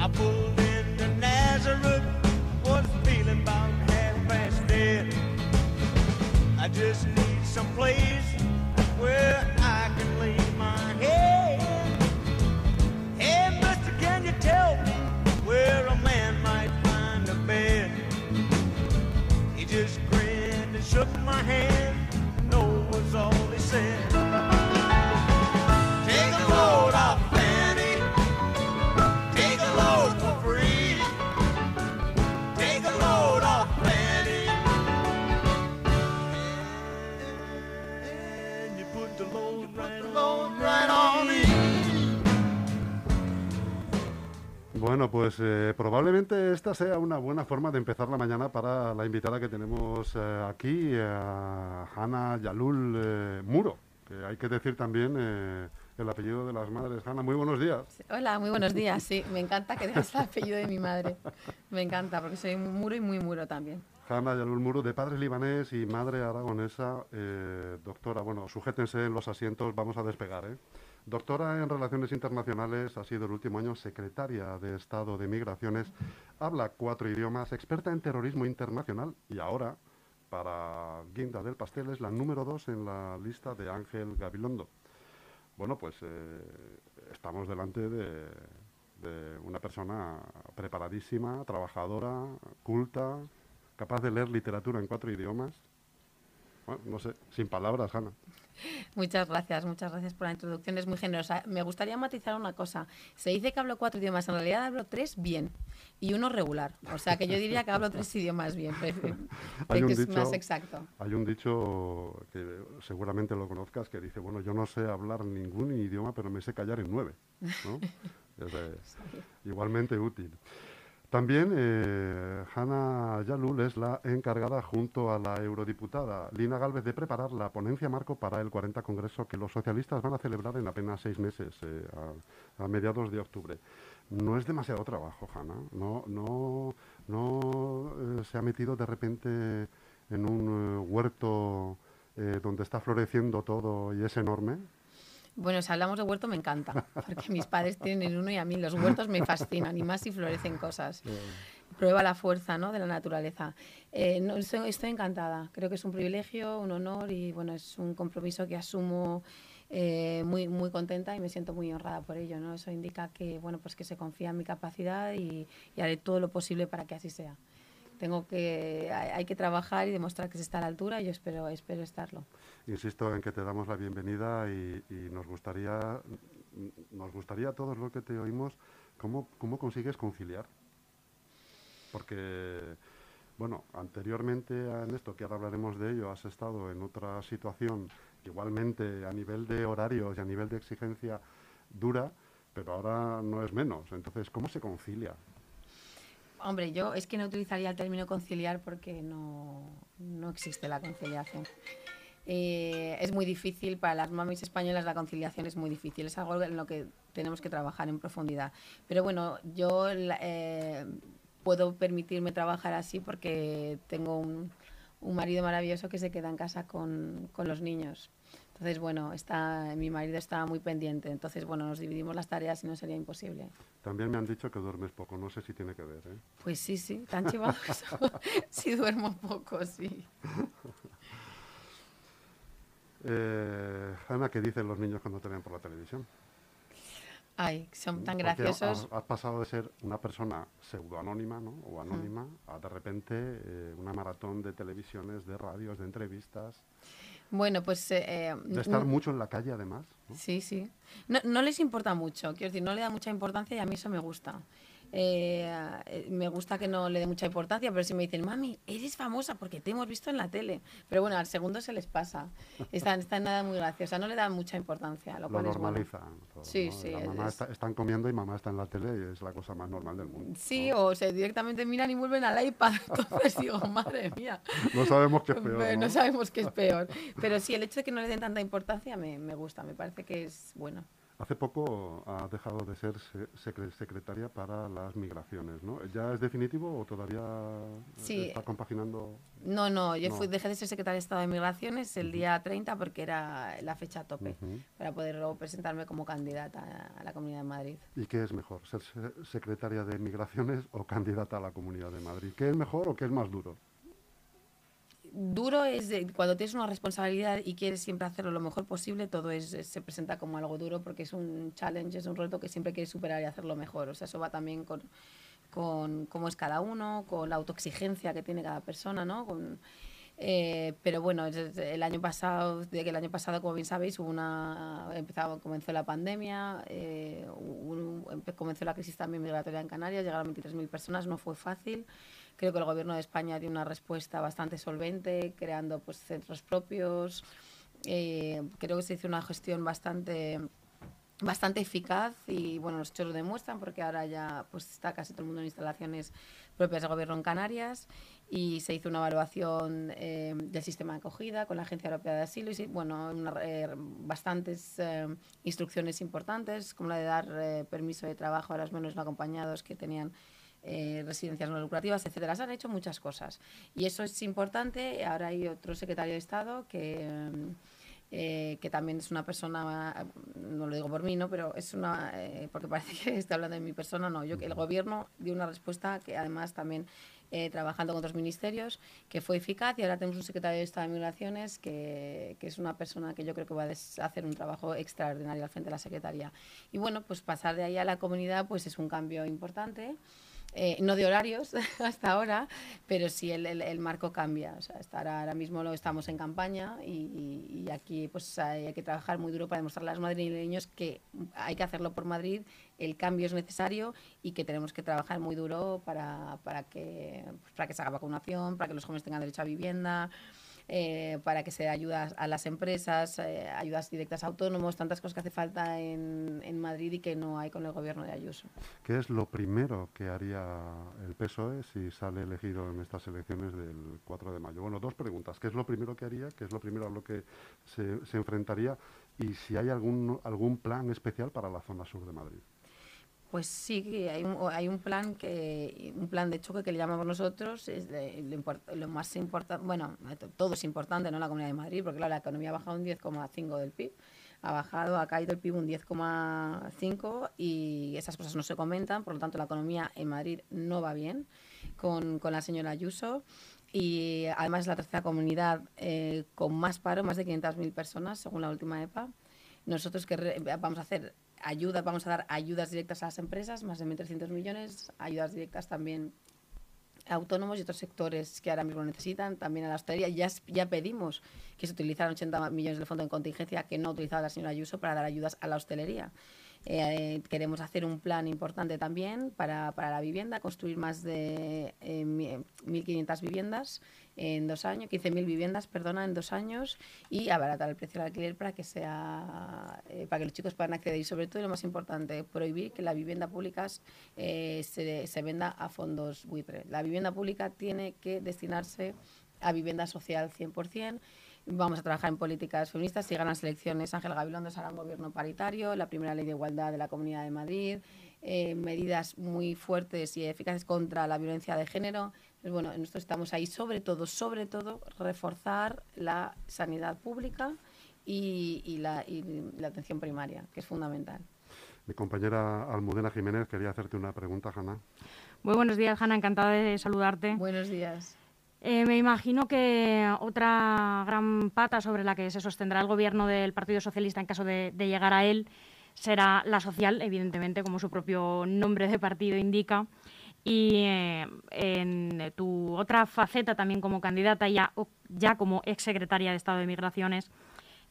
Apa? Bueno, pues eh, probablemente esta sea una buena forma de empezar la mañana para la invitada que tenemos eh, aquí, a Hanna Yalul eh, Muro, que hay que decir también eh, el apellido de las madres. Hanna, muy buenos días. Hola, muy buenos días. Sí, me encanta que digas el apellido de mi madre. Me encanta, porque soy muy muro y muy muro también. Hanna Yalul Muro, de padre libanés y madre aragonesa. eh, doctora, bueno, sujétense en los asientos, vamos a despegar. ¿eh? Doctora en Relaciones Internacionales, ha sido el último año secretaria de Estado de Migraciones, habla cuatro idiomas, experta en terrorismo internacional y ahora, para Guinda del Pastel, es la número dos en la lista de Ángel Gabilondo. Bueno, pues eh, estamos delante de, de una persona preparadísima, trabajadora, culta, capaz de leer literatura en cuatro idiomas. Bueno, no sé, sin palabras, Hanna. Muchas gracias, muchas gracias por la introducción, es muy generosa. Me gustaría matizar una cosa. Se dice que hablo cuatro idiomas, en realidad hablo tres bien y uno regular. O sea que yo diría que hablo tres idiomas bien, pero- Hay un es dicho- más exacto. Hay un dicho que seguramente lo conozcas que dice, bueno, yo no sé hablar ningún idioma, pero me sé callar en nueve. ¿no? Es, eh, igualmente útil. También eh, Hanna Yalul es la encargada, junto a la eurodiputada Lina Galvez, de preparar la ponencia marco para el 40 Congreso que los socialistas van a celebrar en apenas seis meses, eh, a, mediados de octubre. No es demasiado trabajo, Hanna. No, no, no eh, se ha metido de repente en un huerto donde está floreciendo todo y es enorme. Bueno, si hablamos de huerto me encanta, porque mis padres tienen uno y a mí los huertos me fascinan, y más si florecen cosas. Prueba la fuerza ¿no? de la naturaleza. Eh, no, estoy, estoy encantada, creo que es un privilegio, un honor y bueno, es un compromiso que asumo eh, muy, muy contenta y me siento muy honrada por ello. ¿no? Eso indica que, bueno, pues que se confía en mi capacidad y, y haré todo lo posible para que así sea. Tengo que, hay, que trabajar y demostrar que se está a la altura y yo espero, espero estarlo. Insisto en que te damos la bienvenida y, nos gustaría, nos gustaría a todos los que te oímos, ¿cómo, cómo consigues conciliar? Porque, bueno, anteriormente en esto, que ahora hablaremos de ello, has estado en otra situación, igualmente a nivel de horarios y a nivel de exigencia dura, pero ahora no es menos. Entonces, ¿cómo se concilia? Hombre, yo es que no utilizaría el término conciliar porque no, no existe la conciliación. Eh, es muy difícil, para las mamis españolas la conciliación es muy difícil, es algo en lo que tenemos que trabajar en profundidad. Pero bueno, yo eh, puedo permitirme trabajar así porque tengo un, un marido maravilloso que se queda en casa con, con los niños. Entonces, bueno, está, mi marido está muy pendiente. Entonces, bueno, nos dividimos las tareas y no sería imposible. También me han dicho que duermes poco, no sé si tiene que ver. ¿eh? Pues sí, sí, tan chivazo. sí duermo poco, sí. Eh, Ana, ¿qué dicen los niños cuando te ven por la televisión? Ay, son tan graciosos. Has, has pasado de ser una persona pseudoanónima ¿no? o anónima a de repente eh, una maratón de televisiones, de radios, de entrevistas, Bueno, pues... eh, de estar mucho en la calle además. ¿no? Sí, sí. No, no les importa mucho, quiero decir, no le da mucha importancia y a mí eso me gusta. Eh, me gusta que no le dé mucha importancia, pero si me dicen, mami, eres famosa porque te hemos visto en la tele. Pero bueno, al segundo se les pasa. Están, están nada muy graciosa, no le dan mucha importancia, lo Lo cual es bueno. normalizan. todo, Sí, ¿no? sí, La mamá es- está- están comiendo y mamá está en la tele y es la cosa más normal del mundo. Sí, ¿no? o se directamente miran y vuelven al iPad. Entonces digo, madre mía. No sabemos qué es peor. Pero ¿no? no sabemos qué es peor. Pero sí, el hecho de que no le den tanta importancia me, me gusta, me parece que es bueno. Hace poco ha dejado de ser secretaria para las migraciones, ¿no? ¿Ya es definitivo o todavía está compaginando? No, no, yo Fui, dejé de ser secretaria de Estado de Migraciones el día 30 porque era la fecha tope para poder presentarme como candidata a la Comunidad de Madrid. ¿Y qué es mejor, ser secretaria de Migraciones o candidata a la Comunidad de Madrid? ¿Qué es mejor o qué es más duro? Duro es cuando tienes una responsabilidad y quieres siempre hacerlo lo mejor posible, todo se presenta como algo duro porque es un challenge, es un reto que siempre quieres superar y hacerlo mejor. O sea, eso va también con, cómo es cada uno, con la autoexigencia que tiene cada persona, ¿no? Eh, pero bueno, el año pasado, de que el año pasado, como bien sabéis, hubo una, empezaba, comenzó la pandemia, eh, comenzó la crisis también migratoria en Canarias, llegaron 23.000 personas, no fue fácil. Creo que el gobierno de España dio una respuesta bastante solvente, creando pues centros propios. Eh, creo que se hizo una gestión bastante bastante eficaz y bueno los hechos lo demuestran porque ahora ya pues está casi todo el mundo en instalaciones propias del gobierno en Canarias y se hizo una evaluación eh, del sistema de acogida con la Agencia Europea de Asilo y bueno eh, bastantes instrucciones importantes como la de dar permiso de trabajo a los menos no acompañados que tenían eh, residencias no lucrativas, etcétera. Se han hecho muchas cosas. Y eso es importante. Ahora hay otro secretario de Estado que, eh, que también es una persona, no lo digo por mí, ¿no? pero es una, eh, porque parece que está hablando de mi persona, no. Yo, el gobierno dio una respuesta que además también trabajando con otros ministerios, que fue eficaz y ahora tenemos un secretario de Estado de Migraciones que, que, es una persona que yo creo que va a hacer un trabajo extraordinario al frente de la Secretaría. Y bueno, pues pasar de ahí a la comunidad pues es un cambio importante. Eh, no de horarios hasta ahora, pero sí el, el, marco cambia. O sea, estar ahora mismo lo estamos en campaña y, aquí pues hay, que trabajar muy duro para demostrarle a los madrileños que hay que hacerlo por Madrid, el cambio es necesario y que tenemos que trabajar muy duro para, para, que, pues, para que se haga vacunación, para que los jóvenes tengan derecho a vivienda. Eh, para que se ayudas a las empresas, eh, ayudas directas a autónomos, tantas cosas que hace falta en, en, Madrid y que no hay con el gobierno de Ayuso. ¿Qué es lo primero que haría el PSOE si sale elegido en estas elecciones del 4 de mayo? Bueno, dos preguntas. ¿Qué es lo primero que haría? ¿Qué es lo primero a lo que se, se enfrentaría? Y si hay algún, algún plan especial para la zona sur de Madrid. Pues sí, hay un, hay un plan que un plan de choque que le llamamos nosotros, es lo, más importante, bueno, todo es importante, ¿no? La Comunidad de Madrid, porque la economía ha bajado un 10,5 del PIB, ha bajado, ha caído el PIB un 10,5 y esas cosas no se comentan, por lo tanto la economía en Madrid no va bien con, con la señora Ayuso y además es la tercera comunidad eh, con más paro, más de 500.000 personas según la última EPA. Nosotros que vamos a hacer ayudas, vamos a dar ayudas directas a las empresas, más de 1.300 millones, ayudas directas también a autónomos y otros sectores que ahora mismo necesitan, también a la hostelería. Ya, ya pedimos que se utilizaran 80 millones del fondo de contingencia que no ha utilizado la señora Ayuso para dar ayudas a la hostelería. Eh, queremos hacer un plan importante también para, para la vivienda, construir más de eh, 1.500 viviendas en dos años, 15.000 viviendas, perdona, en dos años y abaratar el precio del alquiler para que sea eh, para que los chicos puedan acceder y sobre todo y lo más importante, prohibir que la vivienda pública eh, se, se venda a fondos buitre. La vivienda pública tiene que destinarse a vivienda social 100%. Vamos a trabajar en políticas feministas. Si ganan las elecciones, Ángel Gabilondo hará un gobierno paritario, la primera ley de igualdad de la Comunidad de Madrid, eh, medidas muy fuertes y eficaces contra la violencia de género. Pues bueno, nosotros estamos ahí sobre todo, sobre todo, reforzar la sanidad pública y, la, atención primaria, que es fundamental. Mi compañera Almudena Jiménez quería hacerte una pregunta, Hanna. Muy buenos días, Hanna, encantada de saludarte. Buenos días. Eh, me imagino que otra gran pata sobre la que se sostendrá el gobierno del Partido Socialista en caso de, llegar a él será la social, evidentemente, como su propio nombre de partido indica. Y eh, en tu otra faceta también como candidata, ya, ya como exsecretaria de Estado de Migraciones,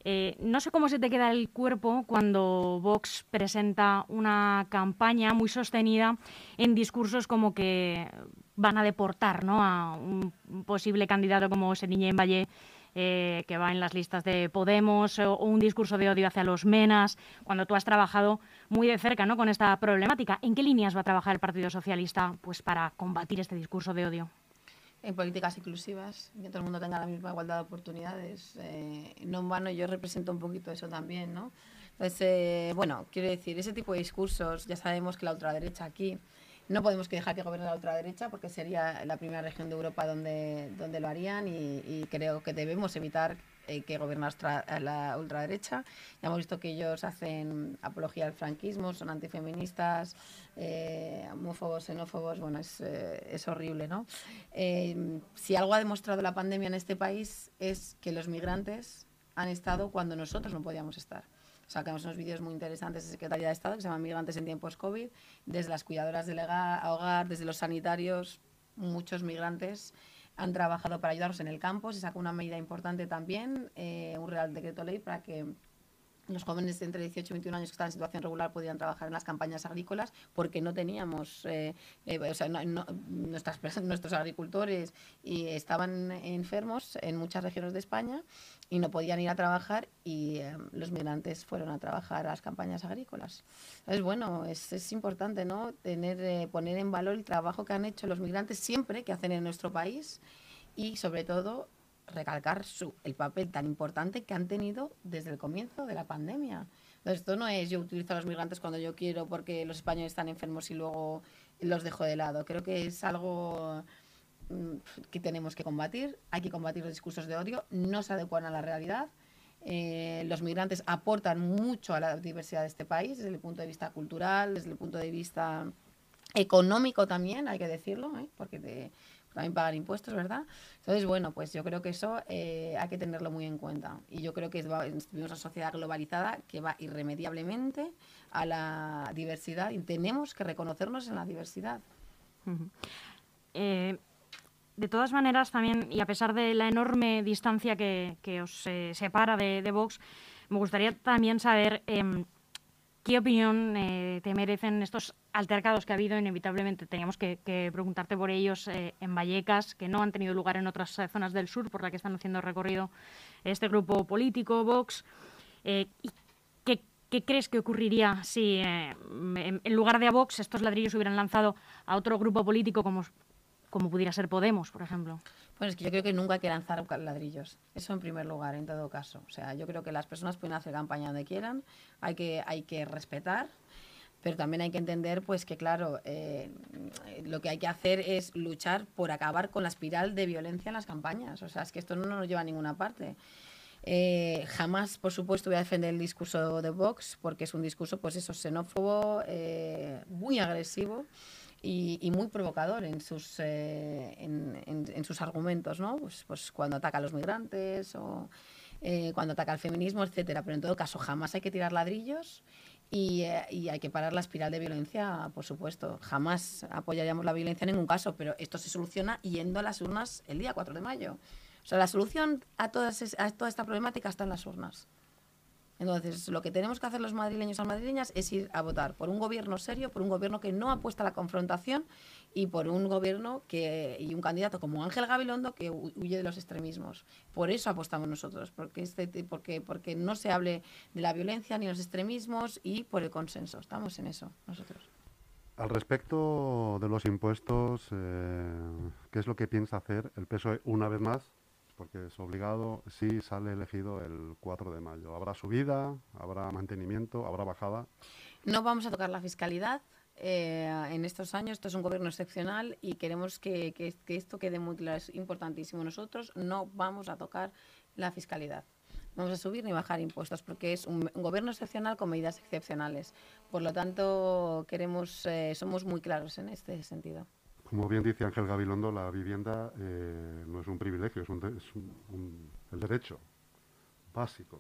eh, no sé cómo se te queda el cuerpo cuando Vox presenta una campaña muy sostenida en discursos como que van a deportar ¿no? a un posible candidato como Seniñé en Valle, eh, que va en las listas de Podemos, o, un discurso de odio hacia los menas, cuando tú has trabajado muy de cerca ¿no? con esta problemática. ¿En qué líneas va a trabajar el Partido Socialista pues, para combatir este discurso de odio? En políticas inclusivas, que todo el mundo tenga la misma igualdad de oportunidades. Eh, no en vano yo represento un poquito eso también, ¿no? Entonces, eh, bueno, quiero decir, ese tipo de discursos, ya sabemos que la ultraderecha aquí, no podemos que dejar que gobierne la ultraderecha porque sería la primera región de Europa donde, donde lo harían y, y creo que debemos evitar eh, que gobierna la ultraderecha. Ya hemos visto que ellos hacen apología al franquismo, son antifeministas, eh, homófobos, xenófobos, bueno, es, eh, es horrible, ¿no? Eh, si algo ha demostrado la pandemia en este país es que los migrantes han estado cuando nosotros no podíamos estar. Sacamos unos vídeos muy interesantes de Secretaría de Estado que se llaman Migrantes en tiempos COVID, desde las cuidadoras del hogar, desde los sanitarios, muchos migrantes han trabajado para ayudarnos en el campo. Se sacó una medida importante también, eh, un Real Decreto Ley para que los jóvenes de entre 18 y 21 años que están en situación regular podían trabajar en las campañas agrícolas porque no teníamos, eh, eh, o sea, no, no, nuestras, nuestros agricultores y estaban enfermos en muchas regiones de España y no podían ir a trabajar y eh, los migrantes fueron a trabajar a las campañas agrícolas. Entonces, bueno, es, es importante ¿no? Tener, eh, poner en valor el trabajo que han hecho los migrantes siempre que hacen en nuestro país y sobre todo recalcar su, el papel tan importante que han tenido desde el comienzo de la pandemia. Entonces, esto no es yo utilizo a los migrantes cuando yo quiero porque los españoles están enfermos y luego los dejo de lado. Creo que es algo mm, que tenemos que combatir. Hay que combatir los discursos de odio, no se adecuan a la realidad. Eh, los migrantes aportan mucho a la diversidad de este país desde el punto de vista cultural, desde el punto de vista económico también, hay que decirlo, ¿eh? porque te, también pagar impuestos, ¿verdad? Entonces, bueno, pues yo creo que eso eh, hay que tenerlo muy en cuenta. Y yo creo que vivimos una sociedad globalizada que va irremediablemente a la diversidad y tenemos que reconocernos en la diversidad. Eh, de todas maneras, también, y a pesar de la enorme distancia que, os eh, separa de, Vox, me gustaría también saber eh, qué opinión eh, te merecen estos altercados que ha habido. Inevitablemente teníamos que, preguntarte por ellos eh, en Vallecas, que no han tenido lugar en otras eh, zonas del sur, por la que están haciendo recorrido este grupo político, Vox. ¿Y qué, qué, crees que ocurriría si, en, en lugar de a Vox, estos ladrillos hubieran lanzado a otro grupo político como como pudiera ser Podemos, por ejemplo. Pues es que yo creo que nunca hay que lanzar ladrillos. Eso en primer lugar, en todo caso. O sea, yo creo que las personas pueden hacer campaña donde quieran, hay que, hay que respetar, pero también hay que entender pues que claro eh, lo que hay que hacer es luchar por acabar con la espiral de violencia en las campañas o sea es que esto no nos lleva a ninguna parte eh, jamás por supuesto voy a defender el discurso de Vox porque es un discurso pues eso xenófobo eh, muy agresivo y, y, muy provocador en sus, eh, en, sus argumentos, ¿no? Pues, pues, cuando ataca a los migrantes o eh, cuando ataca al feminismo, etcétera. Pero en todo caso, jamás hay que tirar ladrillos y, eh, y, hay que parar la espiral de violencia, por supuesto. Jamás apoyaríamos la violencia en ningún caso, pero esto se soluciona yendo a las urnas el día 4 de mayo. O sea, la solución a, todas, a toda esta problemática está en las urnas. Entonces, lo que tenemos que hacer los madrileños y las madrileñas es ir a votar por un gobierno serio, por un gobierno que no apuesta a la confrontación y por un gobierno que y un candidato como Ángel Gabilondo que huye de los extremismos. Por eso apostamos nosotros, porque este porque porque no se hable de la violencia ni los extremismos y por el consenso. Estamos en eso nosotros. Al respecto de los impuestos, eh, ¿qué es lo que piensa hacer el PSOE una vez más porque es obligado si sale elegido el 4 de mayo. ¿Habrá subida? ¿Habrá mantenimiento? ¿Habrá bajada? No vamos a tocar la fiscalidad. Eh, en estos años esto es un gobierno excepcional y queremos que, esto quede muy claro. Es importantísimo. Nosotros no vamos a tocar la fiscalidad. Vamos a subir ni bajar impuestos porque es un, un, gobierno excepcional con medidas excepcionales. Por lo tanto, queremos, eh, somos muy claros en este sentido. Como bien dice Ángel Gabilondo, la vivienda eh, no es un privilegio, es, un, es un, el derecho básico.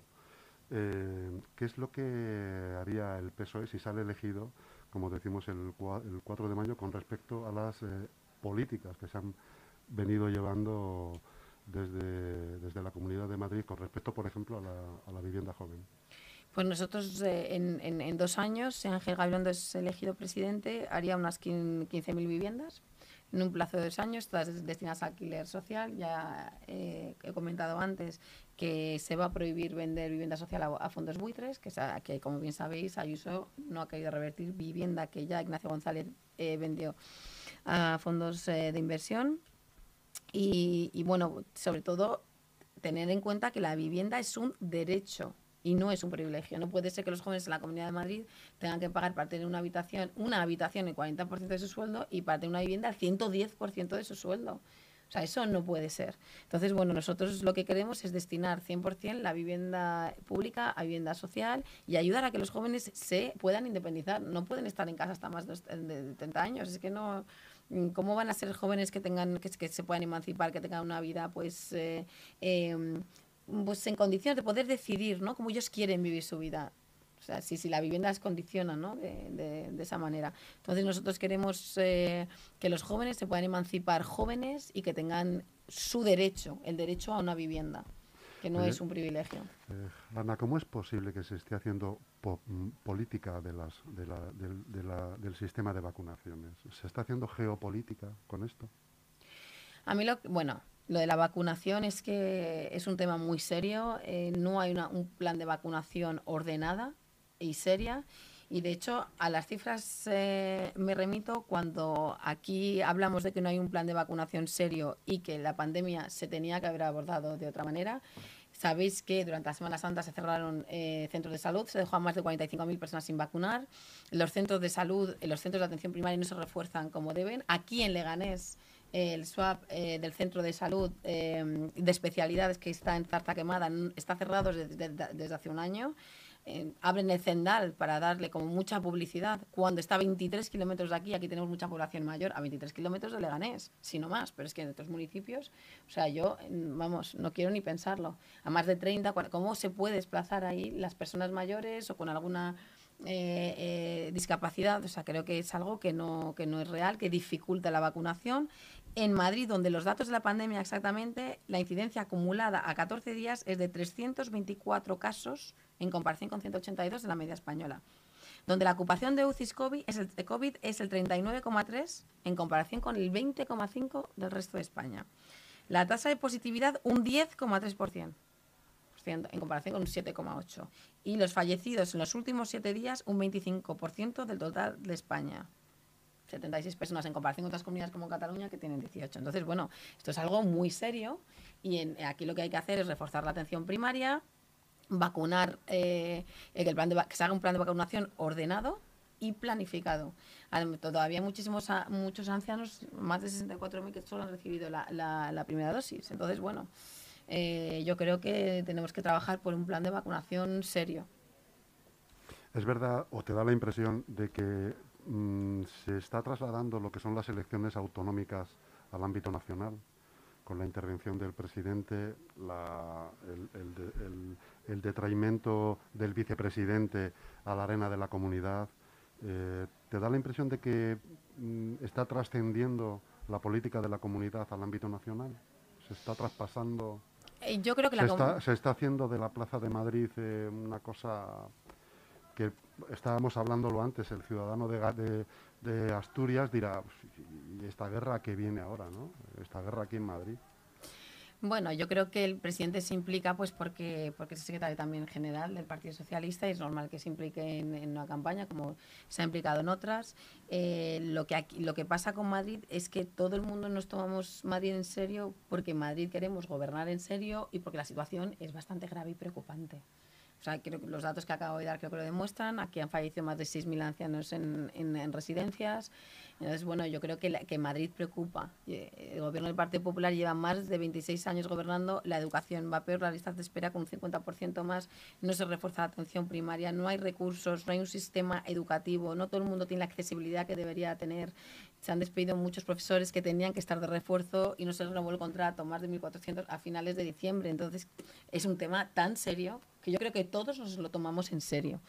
Eh, ¿Qué es lo que haría el PSOE si sale elegido, como decimos el, el 4 de mayo, con respecto a las eh, políticas que se han venido llevando desde, desde, la Comunidad de Madrid con respecto, por ejemplo, a la, a la vivienda joven? Pues nosotros eh, en, en, en, dos años, si Ángel Gabilondo es elegido presidente, haría unas 15.000 viviendas en un plazo de dos años, todas destinadas al alquiler social. Ya eh, he comentado antes que se va a prohibir vender vivienda social a, a fondos buitres, que, que, como bien sabéis, Ayuso no ha querido revertir vivienda que ya Ignacio González eh, vendió a fondos eh, de inversión. Y, y, bueno, sobre todo, tener en cuenta que la vivienda es un derecho y no es un privilegio. No puede ser que los jóvenes en la Comunidad de Madrid tengan que pagar para tener una habitación, una habitación el 40% de su sueldo y para tener una vivienda el 110% de su sueldo. O sea, eso no puede ser. Entonces, bueno, nosotros lo que queremos es destinar 100% la vivienda pública a vivienda social y ayudar a que los jóvenes se puedan independizar. No pueden estar en casa hasta más de 30 años. Es que no... ¿Cómo van a ser jóvenes que tengan que, que se puedan emancipar, que tengan una vida pues eh, em, pues en condiciones de poder decidir, ¿no? Cómo ellos quieren vivir su vida. O sea, si, si la vivienda les condiciona, ¿no? De, de, esa manera. Entonces nosotros queremos eh, que los jóvenes se puedan emancipar jóvenes y que tengan su derecho, el derecho a una vivienda, que no es un privilegio. Eh, Ana, ¿cómo es posible que se esté haciendo mm, política de las, de la, de la, del sistema de vacunaciones? ¿Se está haciendo geopolítica con esto? A mí lo bueno, lo de la vacunación es que es un tema muy serio. Eh, no hay una, un plan de vacunación ordenada y seria. Y de hecho, a las cifras eh, me remito cuando aquí hablamos de que no hay un plan de vacunación serio y que la pandemia se tenía que haber abordado de otra manera. Sabéis que durante la Semana Santa se cerraron eh, centros de salud, se dejó a más de 45.000 personas sin vacunar. Los centros de salud, los centros de atención primaria no se refuerzan como deben. Aquí en Leganés el swap eh, del centro de salud eh, de especialidades que está en Zarta Quemada está cerrado desde, hace un año. Eh, abren el Zendal para darle como mucha publicidad cuando está a 23 kilómetros de aquí, aquí tenemos mucha población mayor, a 23 kilómetros de Leganés, si no más, pero es que en otros municipios, o sea, yo, vamos, no quiero ni pensarlo, a más de 30, ¿cómo se puede desplazar ahí las personas mayores o con alguna eh, eh, discapacidad, o sea, creo que es algo que no, que no es real, que dificulta la vacunación. En Madrid, donde los datos de la pandemia exactamente, la incidencia acumulada a 14 días es de 324 casos en comparación con 182 de la media española. Donde la ocupación de UCI COVID es el, COVID es el 39,3 en comparación con el 20,5 del resto de España. La tasa de positividad un 10,3% en comparación con un 7,8%. Y los fallecidos en los últimos siete días, un 25% del total de España. 76 personas en comparación con otras comunidades como Cataluña que tienen 18. Entonces, bueno, esto es algo muy serio y aquí lo que hay que hacer es reforzar la atención primaria, vacunar, eh, el plan de, que se haga un plan de vacunación ordenado y planificado. Todavía muchísimos muchos ancianos, más de 64.000 que solo han recibido la, la primera dosis. Entonces, bueno, eh, yo creo que tenemos que trabajar por un plan de vacunación serio. ¿Es verdad o te da la impresión de que mm, se está trasladando lo que son las elecciones autonómicas al ámbito nacional? Con la intervención del presidente, el, detraimiento del vicepresidente a la arena de la comunidad, eh, ¿te da la impresión de que mm, está trascendiendo la política de la comunidad al ámbito nacional? ¿Se está traspasando? Eh, yo creo que se, está, se está haciendo de la Plaza de Madrid eh, una cosa que estábamos hablándolo antes, el ciudadano de, de, Asturias dirá, ¿y esta guerra que viene ahora, no? Esta guerra aquí en Madrid. Bueno, yo creo que el presidente se implica pues porque, porque es secretario también general del Partido Socialista y es normal que se implique en, una campaña como se ha implicado en otras. Eh, lo, que lo que pasa con Madrid es que todo el mundo nos tomamos Madrid en serio porque en Madrid queremos gobernar en serio y porque la situación es bastante grave y preocupante. O sea, creo que los datos que acabo de dar creo que lo demuestran. Aquí han fallecido más de 6.000 ancianos en, en, residencias. Entonces, bueno, yo creo que, Madrid preocupa. Eh, el gobierno del Partido Popular lleva más de 26 años gobernando. La educación va peor, la lista de espera con un 50% más. No se refuerza la atención primaria, no hay recursos, no hay un sistema educativo. No todo el mundo tiene la accesibilidad que debería tener. Se han despedido muchos profesores que tenían que estar de refuerzo y no se renovó el contrato, más de 1.400 a finales de diciembre. Entonces, es un tema tan serio que yo creo que todos nos lo tomamos en serio.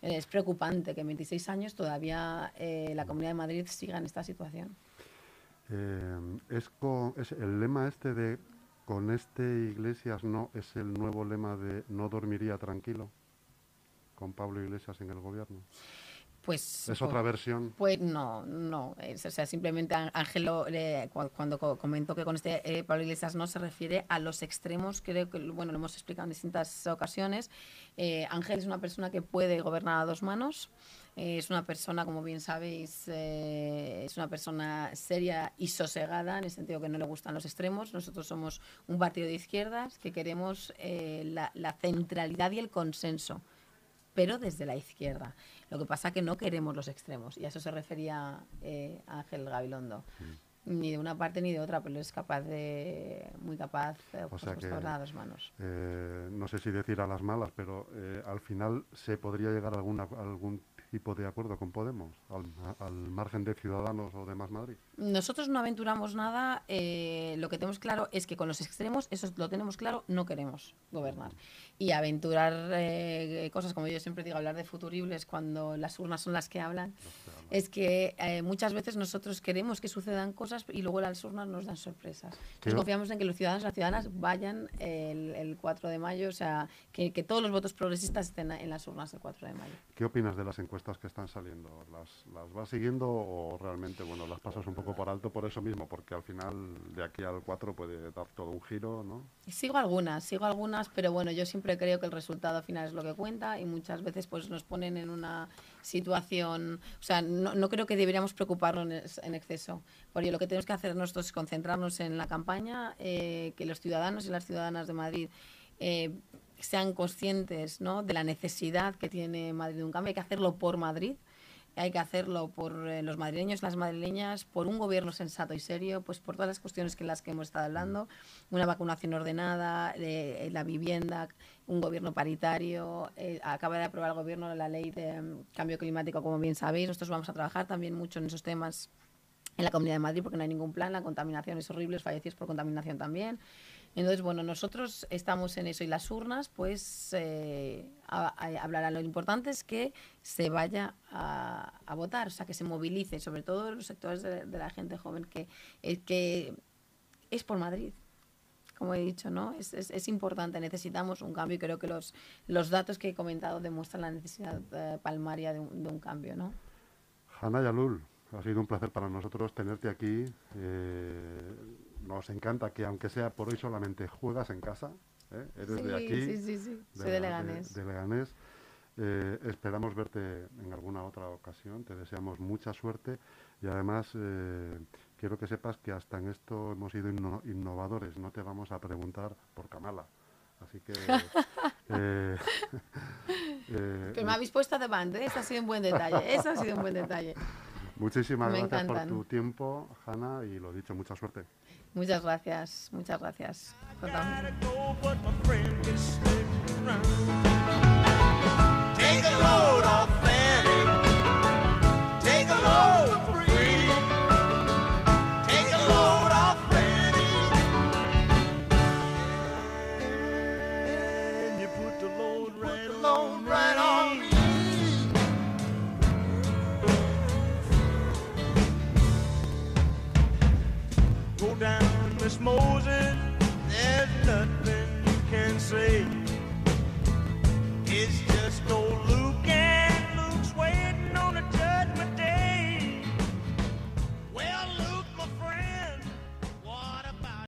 Es preocupante que en 26 años todavía eh, la Comunidad de Madrid siga en esta situación. Eh, es, es, el lema este de con este Iglesias no es el nuevo lema de no dormiría tranquilo con Pablo Iglesias en el gobierno. Pues, ¿Es otra versión? Pues no, no. o sea, simplemente Ángelo, cuando comentó que con este eh, Pablo Iglesias no se refiere a los extremos, creo que, bueno, lo hemos explicado en distintas ocasiones. Eh, Ángel es una persona que puede gobernar a dos manos. Eh, es una persona, como bien sabéis, eh, es una persona seria y sosegada, en el sentido que no le gustan los extremos. Nosotros somos un partido de izquierdas que queremos eh, la, la centralidad y el consenso pero desde la izquierda. Lo que pasa es que no queremos los extremos, y a eso se refería eh, Ángel Gabilondo. Ni de una parte ni de otra, pero es capaz de. muy capaz, eh, por sea supuesto, que- a dos manos. Eh, no sé si decir a las malas, pero eh, al final se podría llegar a alguna, algún tipo de acuerdo con Podemos, al, al margen de Ciudadanos o de Más Madrid. Nosotros no aventuramos nada. eh, lo que tenemos claro es que con los extremos, eso lo tenemos claro, no queremos gobernar. Y aventurar eh, cosas, como yo siempre digo, hablar de futuribles cuando las urnas son las que hablan, es que eh, muchas veces nosotros queremos que sucedan cosas y luego las urnas nos dan sorpresas. Creo- confiamos en que los ciudadanos y las ciudadanas vayan el, el 4 de mayo, o sea, que, que todos los votos progresistas estén en las urnas el 4 de mayo. ¿Qué opinas de las encuestas que están saliendo? ¿Las, ¿Las vas siguiendo o realmente bueno las pasas un poco por alto por eso mismo? Porque al final de aquí al 4 puede dar todo un giro, ¿no? Sigo algunas, sigo algunas, pero bueno, yo siempre creo que el resultado final es lo que cuenta y muchas veces pues nos ponen en una situación, o sea, no, no creo que deberíamos preocuparnos en, es- en exceso, porque lo que tenemos que hacer nosotros es concentrarnos en la campaña, eh, que los ciudadanos y las ciudadanas de Madrid eh, sean conscientes ¿no? de la necesidad que tiene Madrid de un cambio, hay que hacerlo por Madrid. Hay que hacerlo por eh, los madrileños, las madrileñas, por un gobierno sensato y serio, pues por todas las cuestiones que las que hemos estado hablando, una vacunación ordenada, eh, la vivienda, un gobierno paritario, eh, acaba de aprobar el gobierno la ley de mm, cambio climático, como bien sabéis, nosotros vamos a trabajar también mucho en esos temas en la Comunidad de Madrid porque no hay ningún plan, la contaminación es horrible, los fallecidos por contaminación también. Entonces, bueno, nosotros estamos en eso y las urnas, pues, eh, a- hablarán. Lo importante es que se vaya a, votar, o sea, que se movilice, sobre todo los sectores de, la gente joven, que, eh, que es por Madrid. Como he dicho, ¿no? Es, es, es importante, necesitamos un cambio y creo que los, los datos que he comentado demuestran la necesidad eh, palmaria de un, de un cambio, ¿no? Hanna Yalul, ha sido un placer para nosotros tenerte aquí. Eh, nos encanta que, aunque sea por hoy solamente, juegas en casa. ¿Eh? Eres sí, de aquí. sí, sí, sí, soy de Leganés. de Leganés. Eh, esperamos verte en alguna otra ocasión. Te deseamos mucha suerte y además eh, quiero que sepas que hasta en esto hemos sido inno- innovadores. No te vamos a preguntar por Kamala. Así que. eh, eh, Pero me habéis puesto de banda, ¿eh? Eso ha sido un buen detalle, eso ha sido un buen detalle. muchísimas me gracias encantan. por tu tiempo, Hanna, y lo dicho, mucha suerte. Muchas gracias, muchas gracias.